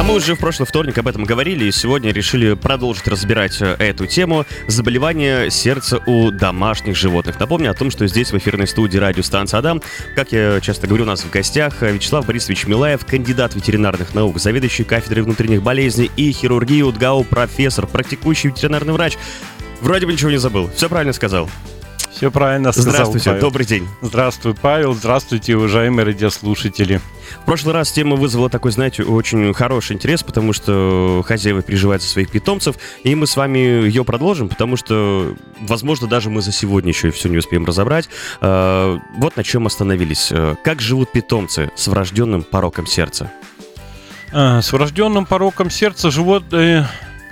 А мы уже в прошлый вторник об этом говорили, и сегодня решили продолжить разбирать э, эту тему заболевания сердца у домашних животных. Напомню о том, что здесь в эфирной студии радиостанции Адам, как я часто говорю, у нас в гостях э, Вячеслав Борисович Милаев, кандидат ветеринарных наук, заведующий кафедрой внутренних болезней и хирургии УДГАУ, профессор, практикующий ветеринарный врач. Вроде бы ничего не забыл, все правильно сказал. Все правильно сказал, Здравствуйте, Павел. добрый день. Здравствуй, Павел. Здравствуйте, уважаемые радиослушатели. В прошлый раз тема вызвала такой, знаете, очень хороший интерес, потому что хозяева переживают за своих питомцев, и мы с вами ее продолжим, потому что, возможно, даже мы за сегодня еще и все не успеем разобрать. Э, Вот на чем остановились. Э, Как живут питомцы с врожденным пороком сердца? А, С врожденным пороком сердца животные,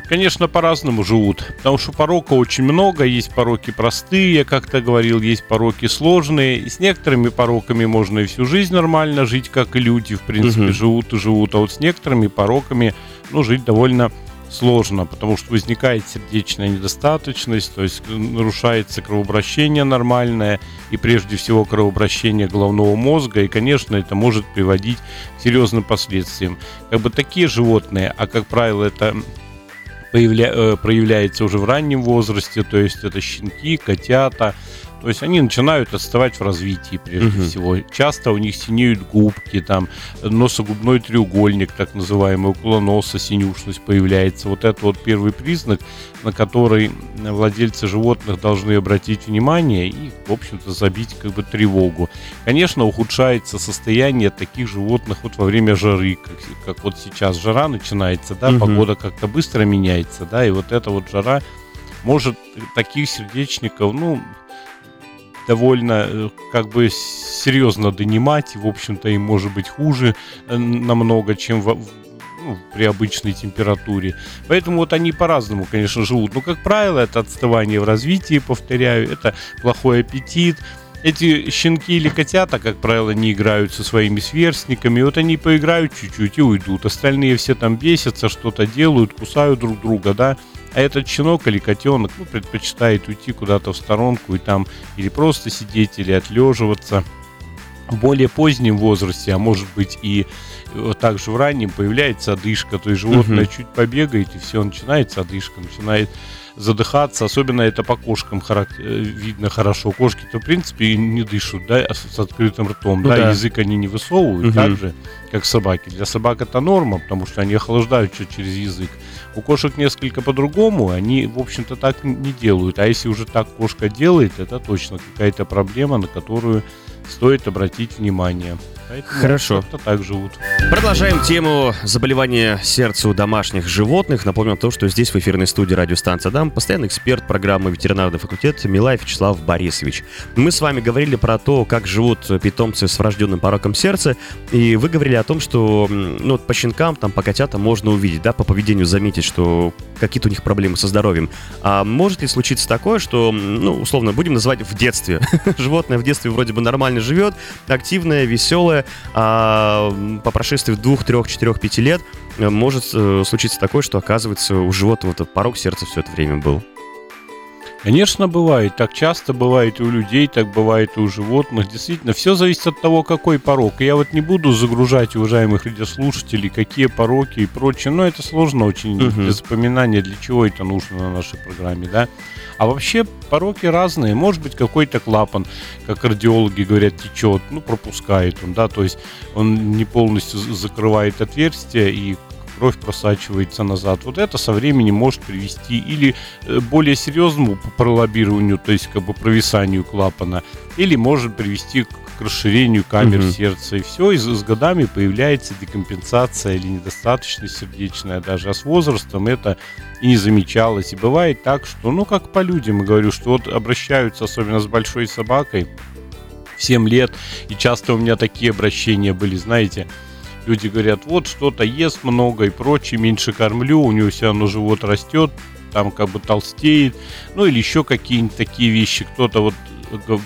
конечно, по-разному живут. Потому что порока очень много. Есть пороки простые, я как-то говорил, есть пороки сложные. И с некоторыми пороками можно и всю жизнь нормально жить, как и люди, в принципе, Мгм. живут и живут. А вот с некоторыми пороками, ну, жить довольно сложно, потому что возникает сердечная недостаточность, то есть э, нарушается кровообращение нормальное, и прежде всего кровообращение головного мозга, и, конечно, это может приводить к серьезным последствиям. Как бы такие животные, а как правило это появля- э, проявляется уже в раннем возрасте, то есть это щенки, котята, то есть они начинают отставать в развитии прежде Мгм. всего. Часто у них синеют губки, там носогубной треугольник, так называемый, около носа синюшность появляется. Вот это вот первый признак, на который владельцы животных должны обратить внимание и, в общем-то, забить как бы тревогу. Конечно, ухудшается состояние таких животных вот во время жары, как, как вот сейчас жара начинается, да, Мгм. погода как-то быстро меняется, да, и вот эта вот жара может таких сердечников, ну, довольно э, как бы серьезно донимать, в общем-то, им может быть хуже э, намного, чем в- ну, при обычной температуре. Поэтому вот они по-разному, конечно, живут. Но, как правило, это отставание в развитии, повторяю, это плохой аппетит. Эти щенки или котята, как правило, не играют со своими сверстниками. Вот они поиграют чуть-чуть и уйдут. Остальные все там бесятся, что-то делают, кусают друг друга, да. А этот щенок или котенок ну, предпочитает уйти куда-то в сторонку и там или просто сидеть, или отлеживаться. В более позднем возрасте, а может быть и вот также в раннем, появляется одышка. То есть животное Мгм. чуть побегает, и все, начинается одышка, начинает задыхаться. Особенно это по кошкам харак- э, видно хорошо. Кошки-то, в принципе, не дышат, да, с открытым ртом, Ну да, да. язык они не высовывают, Мгм. так же, как собаки. Для собак это норма, потому что они охлаждают чуть через язык. У кошек несколько по-другому, они, в общем-то, так не делают. А если уже так кошка делает, это точно какая-то проблема, на которую стоит обратить внимание. Поэтому Хорошо. как-то так живут. Продолжаем тему заболевания сердца у домашних животных. Напомню о том, что здесь в эфирной студии радиостанция Дам постоянный эксперт программы ветеринарный факультет Милаев Вячеслав Борисович. Мы с вами говорили про то, как живут питомцы с врожденным пороком сердца, и вы говорили о том, что ну, по щенкам, там, по котятам можно увидеть, да, по поведению заметить, что какие-то у них проблемы со здоровьем. А может ли случиться такое, что, ну, условно, будем называть в детстве. Животное в детстве вроде бы нормально живет, активное, веселое, а по прошествии двух, трех, четырех, пяти лет э, может э, случиться такое, что оказывается у животного порог сердца все это время был. Конечно, бывает. Так часто бывает и у людей, так бывает и у животных. Действительно, все зависит от того, какой порог. И я вот не буду загружать уважаемых радиослушателей, какие пороки и прочее. Но это сложно очень Мгм. для запоминания, для чего это нужно на нашей программе, да. А вообще пороки разные. Может быть, какой-то клапан, как кардиологи говорят, течет, ну, пропускает он, да, то есть он не полностью закрывает отверстие и кровь просачивается назад. Вот это со временем может привести или э, более серьезному п- пролоббированию, то есть как бы провисанию клапана, или может привести к к расширению камер Мгм. сердца. И все, и с годами появляется декомпенсация или недостаточность сердечная даже. А с возрастом это и не замечалось. И бывает так, что, ну, как по людям, говорю, что вот обращаются, особенно с большой собакой, в 7 лет, и часто у меня такие обращения были, знаете, люди говорят, вот что-то ест много и прочее, меньше кормлю, у него все равно живот растет, там как бы толстеет, ну или еще какие-нибудь такие вещи. Кто-то вот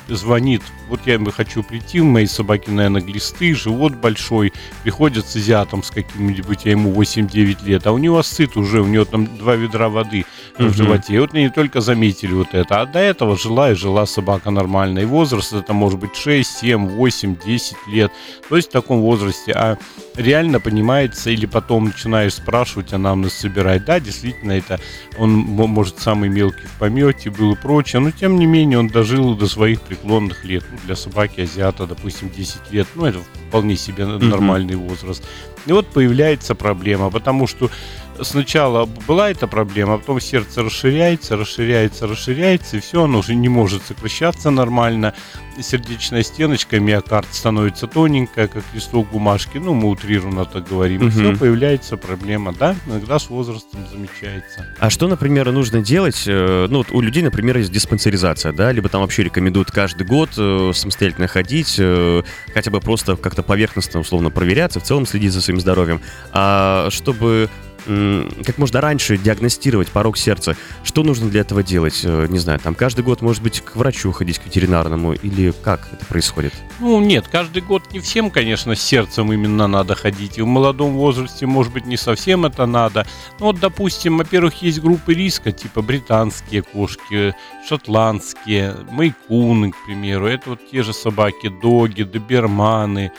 звонит, вот я хочу прийти, у моей собаки, наверное, глисты, живот большой, приходит с азиатом с каким-нибудь, я ему 8-9 лет, а у него асцит уже, у него там два ведра воды uh-huh. в животе. И вот они только заметили вот это. А до этого жила и жила собака нормальный возраст, это может быть 6, 7, 8, 10 лет. То есть в таком возрасте. А реально понимается, или потом начинаешь спрашивать, анамнез собирать. Да, действительно, это он, может, самый мелкий в помете был и прочее, но тем не менее он дожил до своих преклонных лет. Ну, для собаки азиата, допустим, 10 лет, ну, это вполне себе нормальный mm-hmm. возраст. И вот появляется проблема, потому что сначала была эта проблема, а потом сердце расширяется, расширяется, расширяется, и все, оно уже не может сокращаться нормально. Сердечная стеночка, миокард становится тоненькая, как листок бумажки, ну, мы утрированно так говорим, угу. все, появляется проблема, да, иногда с возрастом замечается. А что, например, нужно делать, э, ну, вот у людей, например, есть диспансеризация, да, либо там вообще рекомендуют каждый год э, самостоятельно ходить, э, хотя бы просто как-то поверхностно, условно, проверяться, в целом следить за своим здоровьем, а чтобы как можно раньше диагностировать порог сердца. Что нужно для этого делать? Э, не знаю, там каждый год, может быть, к врачу ходить, к ветеринарному, или как это происходит? Ну, нет, каждый год не всем, конечно, с сердцем именно надо ходить. И в молодом возрасте, может быть, не совсем это надо. Ну, вот, допустим, во-первых, есть группы риска, типа британские кошки, шотландские, майкуны, к примеру. Это вот те же собаки, доги, доберманы,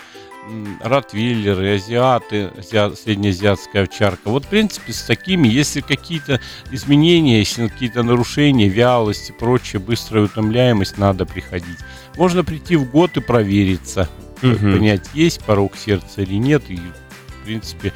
ротвейлеры, азиаты, азиат, среднеазиатская овчарка. Вот, в принципе, с такими, если какие-то изменения, если какие-то нарушения, вялость и прочее, быстрая утомляемость, надо приходить. Можно прийти в год и провериться, угу. понять, есть порог сердца или нет, и, в принципе,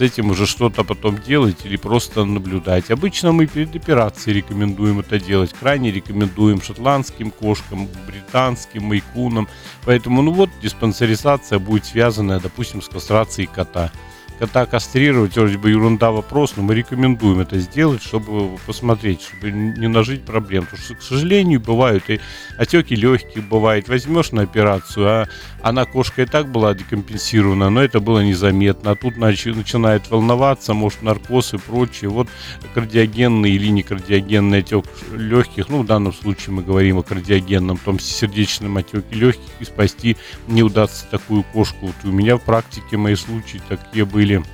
с этим уже что-то потом делать или просто наблюдать. Обычно мы перед операцией рекомендуем это делать. Крайне рекомендуем шотландским кошкам, британским, майкунам. Поэтому, ну вот, диспансеризация будет связана, допустим, с кастрацией кота кота кастрировать, вроде бы ерунда вопрос, но мы рекомендуем это сделать, чтобы посмотреть, чтобы не нажить проблем. Потому что, к сожалению, бывают и отеки легких бывает. Возьмешь на операцию, а она кошка и так была декомпенсирована, но это было незаметно. А тут начи, начинает волноваться, может наркоз и прочее. Вот кардиогенный или не кардиогенный отек легких, ну в данном случае мы говорим о кардиогенном, том сердечном отеке легких, и спасти не удастся такую кошку. Вот у меня в практике мои случаи такие были или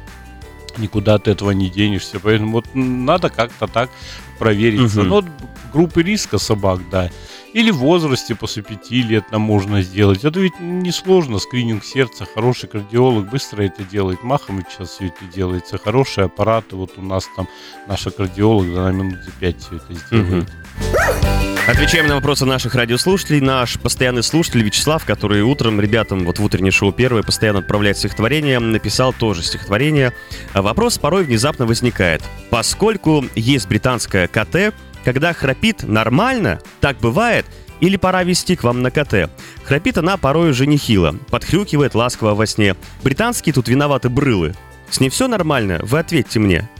никуда от этого не денешься. Поэтому вот надо как-то так провериться. Угу. Ну, вот группы риска собак, да. Или в возрасте после пяти лет нам можно сделать. Это ведь несложно. Скрининг сердца, хороший кардиолог быстро это делает. Махом сейчас все это делается. Хорошие аппараты. Вот у нас там наша кардиолог за минут за пять все это сделает. Угу. Отвечаем на вопросы наших радиослушателей. Наш постоянный слушатель Вячеслав, который утром ребятам вот в утреннее шоу первое постоянно отправляет стихотворение, написал тоже стихотворение. Вопрос порой внезапно возникает. Поскольку есть британская КТ, когда храпит нормально, так бывает, или пора вести к вам на КТ. Храпит она порой уже нехило, подхрюкивает ласково во сне. Британские тут виноваты брылы. С ней все нормально? Вы ответьте мне.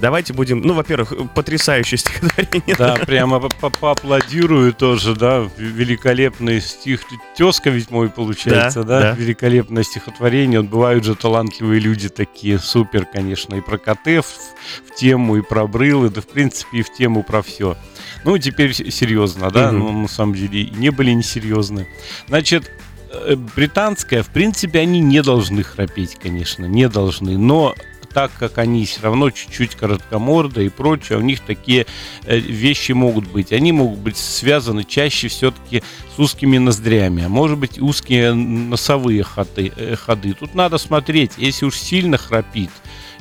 Давайте будем, ну, во-первых, потрясающее стихотворение. Да, прямо поаплодирую тоже, да, великолепный стих. Тезка ведь мой получается, да, да? да? Великолепное стихотворение. Вот бывают же талантливые люди такие, супер, конечно, и про коты в, в тему, и про брылы, да, в принципе, и в тему про все. Ну, теперь серьезно, да, угу. ну, на самом деле, не были несерьезны. Значит, э, британская, в принципе, они не должны храпеть, конечно, не должны, но так как они все равно чуть-чуть короткоморды и прочее, у них такие э, вещи могут быть. Они могут быть связаны чаще все-таки с узкими ноздрями, а может быть узкие носовые ходы. Э, ходы. Тут надо смотреть, если уж сильно храпит,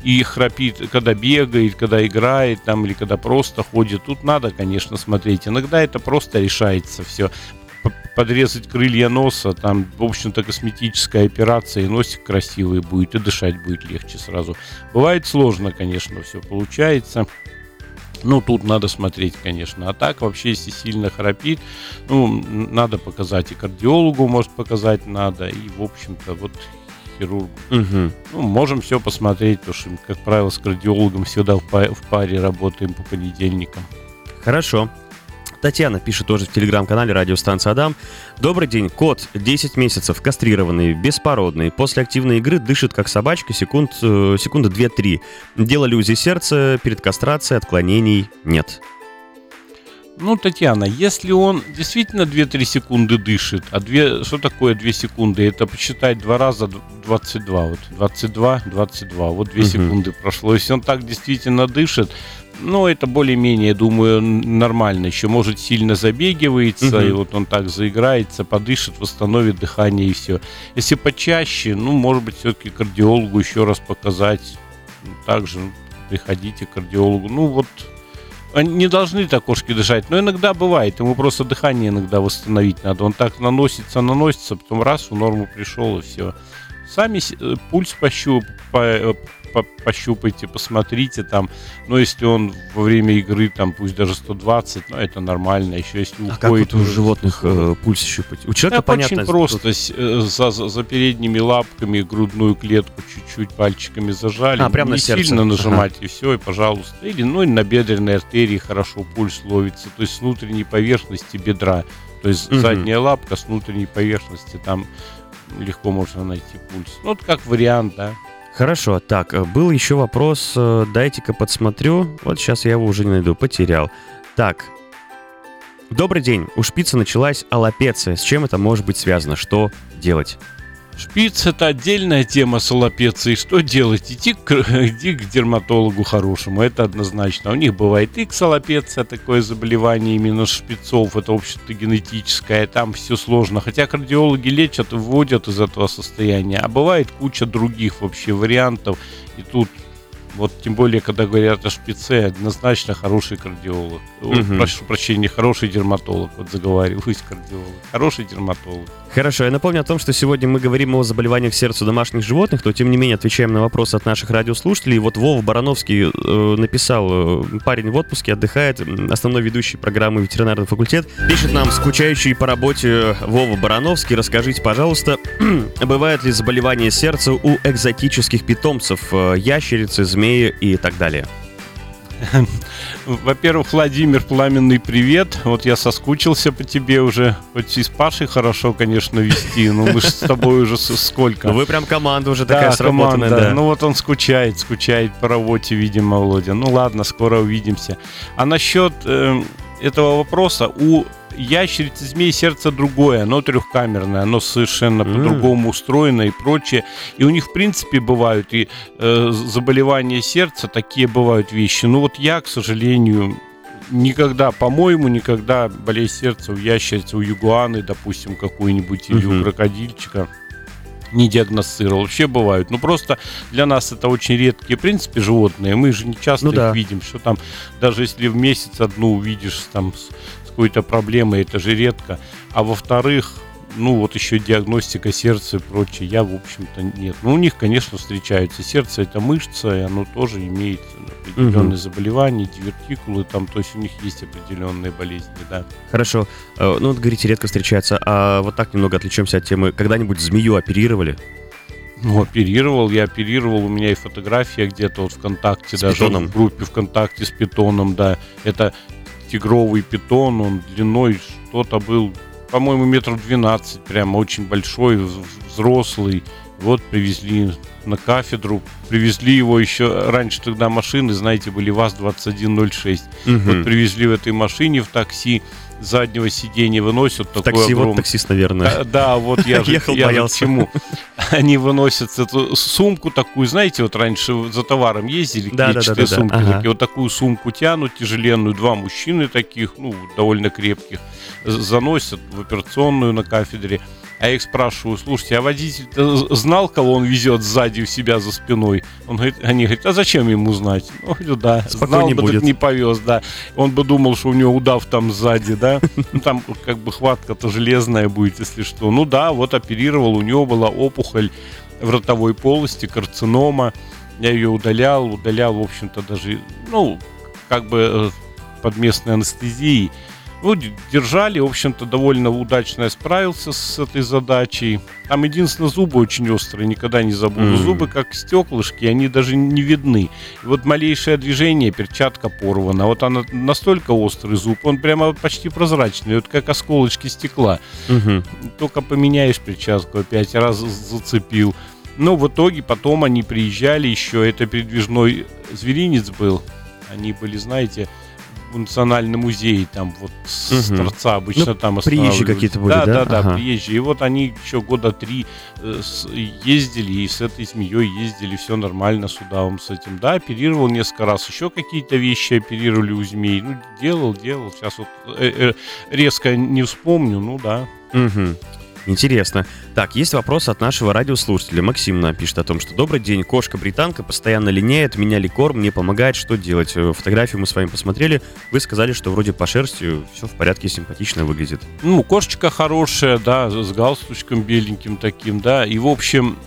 и храпит, когда бегает, когда играет, там, или когда просто ходит. Тут надо, конечно, смотреть. Иногда это просто решается все подрезать крылья носа, там, в общем-то, косметическая операция, и носик красивый будет, и дышать будет легче сразу. Бывает сложно, конечно, все получается. Ну, тут надо смотреть, конечно. А так, вообще, если сильно храпит, ну, надо показать и кардиологу, может показать надо, и, в общем-то, вот хирургу. Угу. Ну, можем все посмотреть, потому что, как правило, с кардиологом всегда в паре работаем по понедельникам. Хорошо. Татьяна пишет тоже в телеграм-канале радиостанция Адам. Добрый день. Кот 10 месяцев, кастрированный, беспородный. После активной игры дышит как собачка секунд, э, секунды 2-3. Делали УЗИ сердца перед кастрацией, отклонений нет. Ну, Татьяна, если он действительно 2-3 секунды дышит, а 2, что такое 2 секунды? Это посчитать два раза 22. Вот 22, 22. Вот 2 угу. секунды прошло. Если он так действительно дышит, ну, это более-менее, думаю, нормально. Еще, может, сильно забегивается, угу. и вот он так заиграется, подышит, восстановит дыхание и все. Если почаще, ну, может быть, все-таки кардиологу еще раз показать. Также ну, приходите к кардиологу. Ну, вот они не должны так кошки дышать, но иногда бывает, ему просто дыхание иногда восстановить надо. Он так наносится, наносится, потом раз, в норму пришел и все. Сами э, пульс пощуп, по, э, по, пощупайте, посмотрите там. Но если он во время игры, там, пусть даже 120, ну, это нормально. Еще если уходит... А как вот у животных э, пульс щупать? У человека, это понятно. очень просто. Тут... За, за передними лапками грудную клетку чуть-чуть пальчиками зажали. А, прямо не на сердце. сильно нажимать, ага. и все, и пожалуйста. Или, ну, на бедренной артерии хорошо пульс ловится. То есть с внутренней поверхности бедра. То есть угу. задняя лапка с внутренней поверхности там легко можно найти пульс. Ну, вот как вариант, да. Хорошо, так, э, был еще вопрос, э, дайте-ка подсмотрю. Вот сейчас я его уже не найду, потерял. Так, добрый день. У шпица началась аллопеция. С чем это может быть связано? Что делать? Шпиц это отдельная тема с аллопецией. Что делать? Идти к, иди к дерматологу хорошему, это однозначно. У них бывает и ксалопеция, такое заболевание именно шпицов, это общем-то генетическое, там все сложно. Хотя кардиологи лечат и вводят из этого состояния. А бывает куча других вообще вариантов. И тут вот тем более, когда говорят о шпице, однозначно хороший кардиолог. Угу. Прошу прощения, хороший дерматолог. Вот заговариваюсь, кардиолог. Хороший дерматолог. Хорошо, я напомню о том, что сегодня мы говорим о заболеваниях сердца домашних животных, но тем не менее отвечаем на вопросы от наших радиослушателей. Вот Вова Барановский э, написал, э, парень в отпуске, отдыхает, основной ведущий программы ветеринарный факультет. Пишет нам, скучающий по работе Вова Барановский, расскажите, пожалуйста, бывает ли заболевание сердца у экзотических питомцев, э, ящерицы, змеи и так далее? Во-первых, Владимир, пламенный привет. Вот я соскучился по тебе уже. Хоть и с Пашей хорошо, конечно, вести, но мы же с тобой уже сколько. Ну вы прям команда уже такая сработанная, да. Ну вот он скучает, скучает по работе, видимо, Володя. Ну ладно, скоро увидимся. А насчет э, этого вопроса, у ящерицы, змеи сердце другое, оно трехкамерное, оно совершенно mm. по-другому устроено и прочее. И у них, в принципе, бывают и э, заболевания сердца, такие бывают вещи. Но вот я, к сожалению, никогда, по-моему, никогда болезнь сердца у ящерицы, у югуаны, допустим, какой-нибудь, или mm-hmm. у крокодильчика не диагностировал. Вообще бывают. Ну, просто для нас это очень редкие, в принципе, животные. Мы же не часто ну, их да. видим. Что там, даже если в месяц одну увидишь там какой-то проблемой, это же редко. А во-вторых, ну вот еще диагностика сердца и прочее, я, в общем-то, нет. Ну, у них, конечно, встречаются. Сердце это мышца, и оно тоже имеет определенные угу. заболевания, дивертикулы, там, то есть у них есть определенные болезни, да. Хорошо. Э, ну, вот говорите, редко встречаются. А вот так немного отвлечемся от темы. Когда-нибудь змею оперировали? Ну, оперировал, я оперировал, у меня и фотография где-то вот ВКонтакте, с даже питоном. в группе ВКонтакте с питоном, да. Это тигровый питон, он длиной что-то был, по-моему, метров 12, прям очень большой, взрослый. Вот привезли на кафедру, привезли его еще раньше тогда машины, знаете, были ВАЗ-2106. Угу. Вот привезли в этой машине в такси, заднего сиденья выносят. В такси огром... вот таксист, наверное. Да, да вот я же Ехал, я боялся. Почему? Они выносят эту сумку такую, знаете, вот раньше за товаром ездили, да, клетчатые да, да, сумки, да, ага. вот такую сумку тянут тяжеленную, два мужчины таких, ну, довольно крепких, заносят в операционную на кафедре. А я их спрашиваю, слушайте, а водитель знал, кого он везет сзади у себя за спиной? Он говорит, они говорят, а зачем ему знать? Ну, говорю, да, Спокойнее знал бы, будет. не повез, да. Он бы думал, что у него удав там сзади, да. Ну, там как бы хватка-то железная будет, если что. Ну да, вот оперировал, у него была опухоль в ротовой полости, карцинома. Я ее удалял, удалял, в общем-то, даже, ну, как бы э, под местной анестезией. Ну, держали, в общем-то, довольно удачно справился с этой задачей. Там единственное, зубы очень острые, никогда не забуду. Mm. Зубы как стеклышки, они даже не видны. И вот малейшее движение, перчатка порвана. Вот она настолько острый зуб, он прямо почти прозрачный, вот как осколочки стекла. Mm-hmm. Только поменяешь перчатку, опять раз зацепил. Но в итоге потом они приезжали еще, это передвижной зверинец был. Они были, знаете, в национальный музей, там вот с Мгм. торца обычно Ну, там приезжие какие-то были, да? да? Да, да, Ага. приезжие. И вот они еще года три э, с- ездили, и с этой змеей ездили, все нормально с удавом с этим. Да, оперировал несколько раз, еще какие-то вещи оперировали у змей. Ну, делал, делал. Сейчас вот э, э, резко не вспомню, ну да. Мгм. Интересно. Так, есть вопрос от нашего радиослушателя. Максим нам пишет о том, что «Добрый день, кошка-британка постоянно линяет, меняли корм, не помогает, что делать?» Э, Фотографию мы с вами посмотрели, вы сказали, что вроде по шерсти все в порядке, симпатично выглядит. Ну, кошечка хорошая, да, с галстучком беленьким таким, да. И, в общем,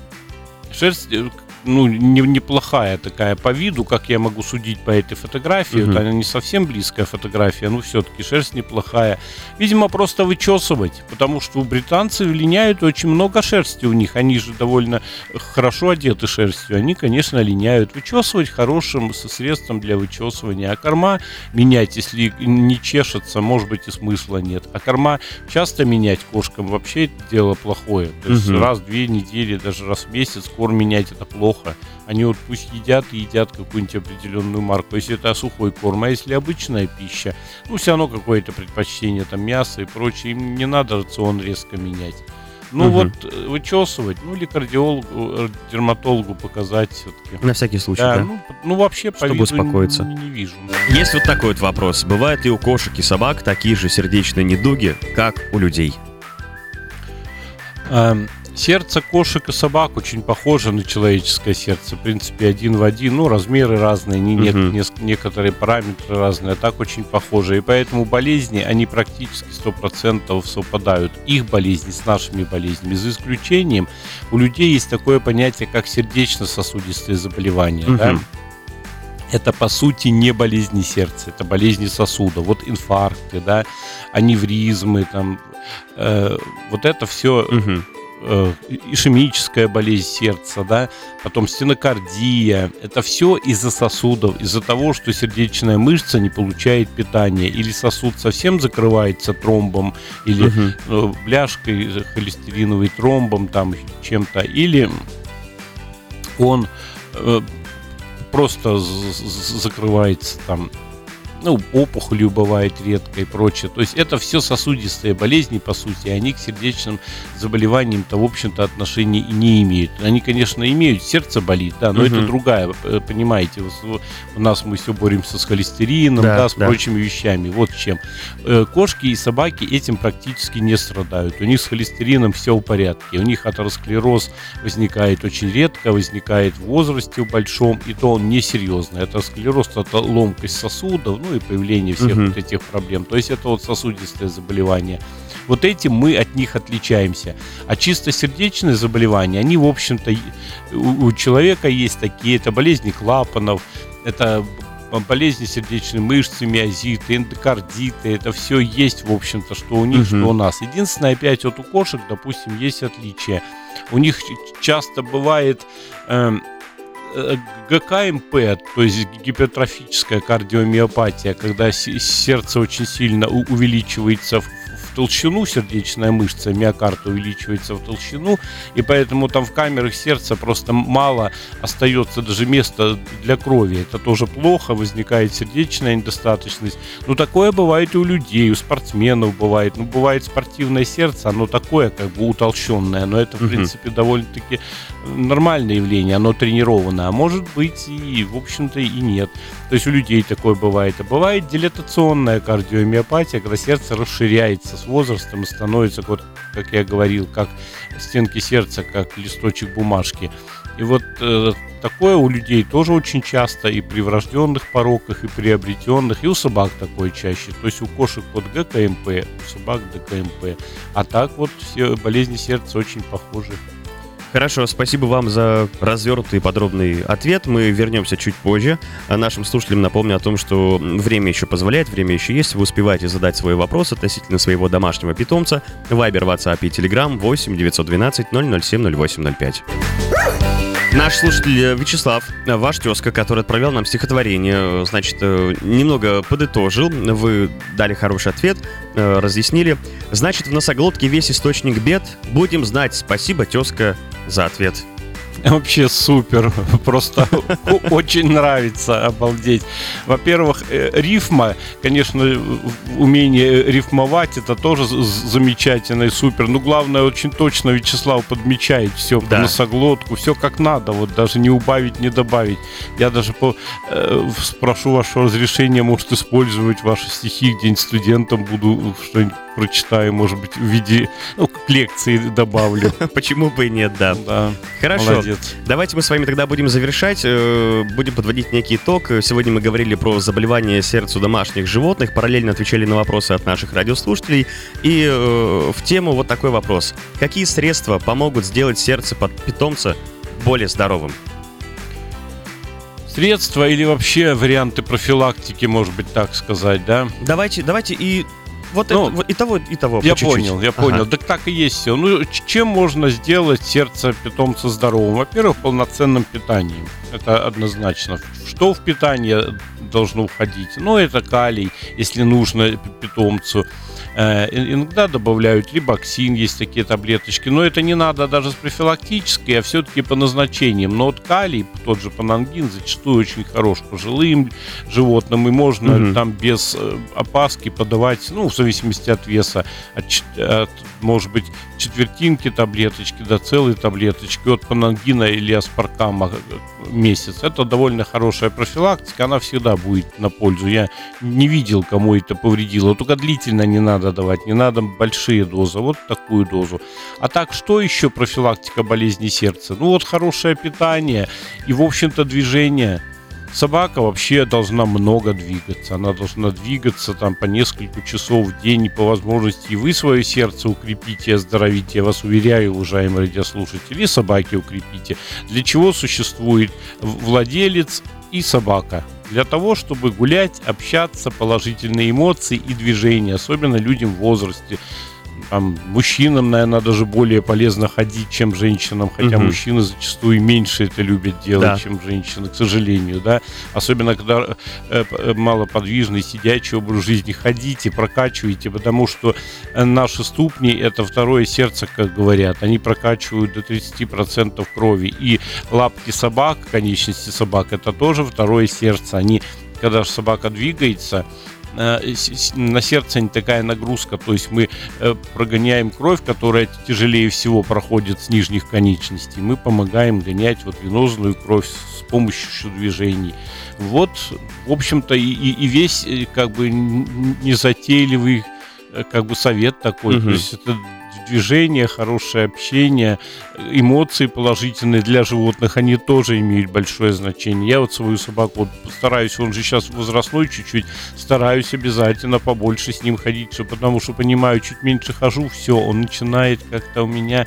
шерсть, э, ну, не- неплохая такая по виду, как я могу судить по этой фотографии. Мгм. Вот она не совсем близкая фотография, но все-таки шерсть неплохая. Видимо, просто вычесывать, потому что у британцев линяют очень много шерсти у них. Они же довольно хорошо одеты шерстью. Они, конечно, линяют. Вычесывать хорошим со средством для вычесывания. А корма менять, если не чешется, может быть и смысла нет. А корма часто менять кошкам вообще это дело плохое. То есть Мгм. раз в две недели, даже раз в месяц корм менять это плохо. Они вот пусть едят и едят какую-нибудь определенную марку, если это сухой корм, а если обычная пища, ну все равно какое-то предпочтение, там мясо и прочее, им не надо рацион резко менять. Ну Мгм. вот э, вычесывать, ну или кардиологу, э, дерматологу показать все-таки. На всякий случай, Да, да? ну, ну вообще по Чтобы виду успокоиться. Не, не вижу. Есть вот такой вот вопрос. Бывают ли у кошек и собак такие же сердечные недуги, как у людей? Эм, Сердце кошек и собак очень похоже на человеческое сердце. В принципе, один в один. Ну, размеры разные, не, нет, Мгм. неск- некоторые параметры разные, а так очень похожи. И поэтому болезни, они практически 100% совпадают. Их болезни с нашими болезнями. За исключением, у людей есть такое понятие, как сердечно-сосудистые заболевания. да. Мгм. Это, по сути, не болезни сердца, это болезни сосуда. Вот инфаркты, да, аневризмы, там, э, вот это все Мгм. Э, ишемическая болезнь сердца, да, потом стенокардия. Это все из-за сосудов, из-за того, что сердечная мышца не получает питания, или сосуд совсем закрывается тромбом, или э, бляшкой, э, холестериновой тромбом, там чем-то, или он э, просто закрывается там ну, опухолью бывает редко и прочее. То есть это все сосудистые болезни, по сути, и они к сердечным заболеваниям-то, в общем-то, отношения и не имеют. Они, конечно, имеют, сердце болит, да, но Мгм. это другая, э, понимаете, у нас мы все боремся с холестерином, Да, да, с да. прочими вещами, вот чем. Э, Кошки и собаки этим практически не страдают. У них с холестерином все в порядке. У них атеросклероз возникает очень редко, возникает в возрасте большом, и то он несерьезный. Атеросклероз – это ломкость сосудов, ну и появление всех Мгм. вот этих проблем. То есть это вот сосудистые заболевания. Вот этим мы от них отличаемся. А чисто сердечные заболевания, они, в общем-то, у, человека есть такие. Это болезни клапанов, это болезни сердечной мышцы, миозиты, эндокардиты. Это все есть, в общем-то, что у них, Мгм. что у нас. Единственное, опять вот у кошек, допустим, есть отличие. У них часто бывает э, ГКМП, то есть гипертрофическая кардиомиопатия, когда се- сердце очень сильно увеличивается в, толщину, сердечная мышца, миокард увеличивается в толщину, и поэтому там в камерах сердца просто мало остается даже места для крови. Это тоже плохо, возникает сердечная недостаточность. Ну, такое бывает и у людей, у спортсменов бывает. Ну, бывает спортивное сердце, оно такое, как бы утолщенное, но это, в Мгм. принципе, довольно-таки нормальное явление, оно тренировано, а может быть и, в общем-то, и нет. То есть у людей такое бывает. А бывает дилатационная кардиомиопатия, когда сердце расширяется с возрастом и становится, вот, как я говорил, как стенки сердца, как листочек бумажки. И вот э, такое у людей тоже очень часто и при врожденных пороках, и приобретенных, и у собак такое чаще. То есть у кошек вот ГКМП, у собак ДКМП. А так вот все болезни сердца очень похожи. Хорошо, спасибо вам за развернутый и подробный ответ. Мы вернемся чуть позже. А нашим слушателям напомню о том, что время еще позволяет, время еще есть. Вы успеваете задать свой вопрос относительно своего домашнего питомца. Вайбер, WhatsApp и Telegram 8 912 007 0805. Наш слушатель э, Вячеслав, э, ваш тезка, который отправлял нам стихотворение, э, значит, немного подытожил, вы дали хороший ответ, разъяснили. Значит, в носоглотке весь источник бед. Будем знать. Спасибо, тезка, за ответ. Вообще супер. Просто очень нравится, обалдеть. Во-первых, э, рифма, конечно, умение рифмовать, это тоже замечательно и супер. Но главное, очень точно Вячеслав подмечает все да. по носоглотку, все как надо, вот даже не убавить, не добавить. Я даже по, э, спрошу вашего разрешения, может, использовать ваши стихи где-нибудь студентам буду что-нибудь прочитаю, может быть, в виде ну, к лекции добавлю. Почему бы и нет, да. Да. Хорошо. Молодец. Давайте мы с вами тогда будем завершать, э, будем подводить некий итог. Сегодня мы говорили про заболевания сердца домашних животных, параллельно отвечали на вопросы от наших радиослушателей. И э, в тему вот такой вопрос. Какие средства помогут сделать сердце под питомца более здоровым? Средства или вообще варианты профилактики, может быть, так сказать, да? Давайте, давайте и вот, ну, это, и того, и того. Я понял, я ага. понял. Так так и есть все. Ну, чем можно сделать сердце питомца здоровым? Во-первых, полноценным питанием. Это однозначно. Что в питание должно входить? Ну, это калий, если нужно питомцу. Э, иногда добавляют рибоксин, есть такие таблеточки, но это не надо даже с профилактической, а все-таки по назначениям. Но вот калий, тот же панангин, зачастую очень хорош пожилым животным, и можно угу. там без э, опаски подавать, ну, в зависимости от веса, от, от может быть, четвертинки таблеточки до целой таблеточки от панангина или аспаркама э, месяц. Это довольно хорошая профилактика, она всегда будет на пользу. Я не видел, кому это повредило. Только длительно не надо давать, не надо большие дозы. Вот такую дозу. А так, что еще профилактика болезни сердца? Ну вот хорошее питание и, в общем-то, движение – Собака вообще должна много двигаться. Она должна двигаться там по несколько часов в день, и по возможности и вы свое сердце укрепите, оздоровите. Я вас уверяю, уважаемые радиослушатели, собаки укрепите. Для чего существует владелец и собака? Для того, чтобы гулять, общаться, положительные эмоции и движения, особенно людям в возрасте там, мужчинам, наверное, даже более полезно ходить, чем женщинам, хотя угу. мужчины зачастую меньше это любят делать, да. чем женщины, к сожалению, да. Особенно, когда э, э, малоподвижный, сидячий образ жизни, ходите, прокачивайте, потому что э, наши ступни – это второе сердце, как говорят. Они прокачивают до 30% крови. И лапки собак, конечности собак – это тоже второе сердце. Они, когда собака двигается, на сердце не такая нагрузка, то есть мы э, прогоняем кровь, которая тяжелее всего проходит с нижних конечностей, мы помогаем гонять вот венозную кровь с помощью движений. Вот, в общем-то, и, и весь э, как бы незатейливый как бы совет такой, угу. то есть это движение, хорошее общение, эмоции положительные для животных, они тоже имеют большое значение. Я вот свою собаку вот стараюсь, он же сейчас возрастной чуть-чуть, стараюсь обязательно побольше с ним ходить, потому что понимаю, чуть меньше хожу, все, он начинает как-то у меня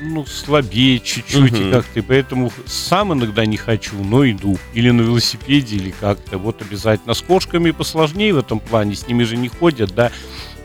ну, слабее чуть-чуть угу. как-то, и поэтому сам иногда не хочу, но иду. Или на велосипеде, или как-то. Вот обязательно. С кошками посложнее в этом плане, с ними же не ходят, да.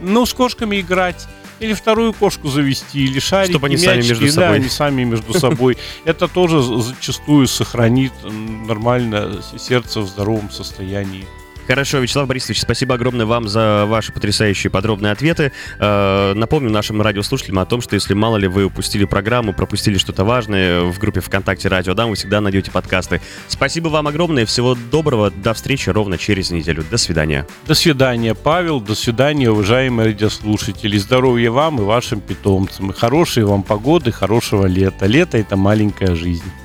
Ну, с кошками играть или вторую кошку завести, или шарики, Чтобы они мячики, сами между собой. Да, они сами между собой. Это тоже зачастую сохранит нормально сердце в здоровом состоянии. Хорошо, Вячеслав Борисович, спасибо огромное вам за ваши потрясающие подробные ответы. Э, напомню нашим радиослушателям о том, что если мало ли вы упустили программу, пропустили что-то важное, в группе ВКонтакте Радио Дам вы всегда найдете подкасты. Спасибо вам огромное, всего доброго, до встречи ровно через неделю. До свидания. До свидания, Павел, до свидания, уважаемые радиослушатели. Здоровья вам и вашим питомцам. И хорошей вам погоды, хорошего лета. Лето — это маленькая жизнь.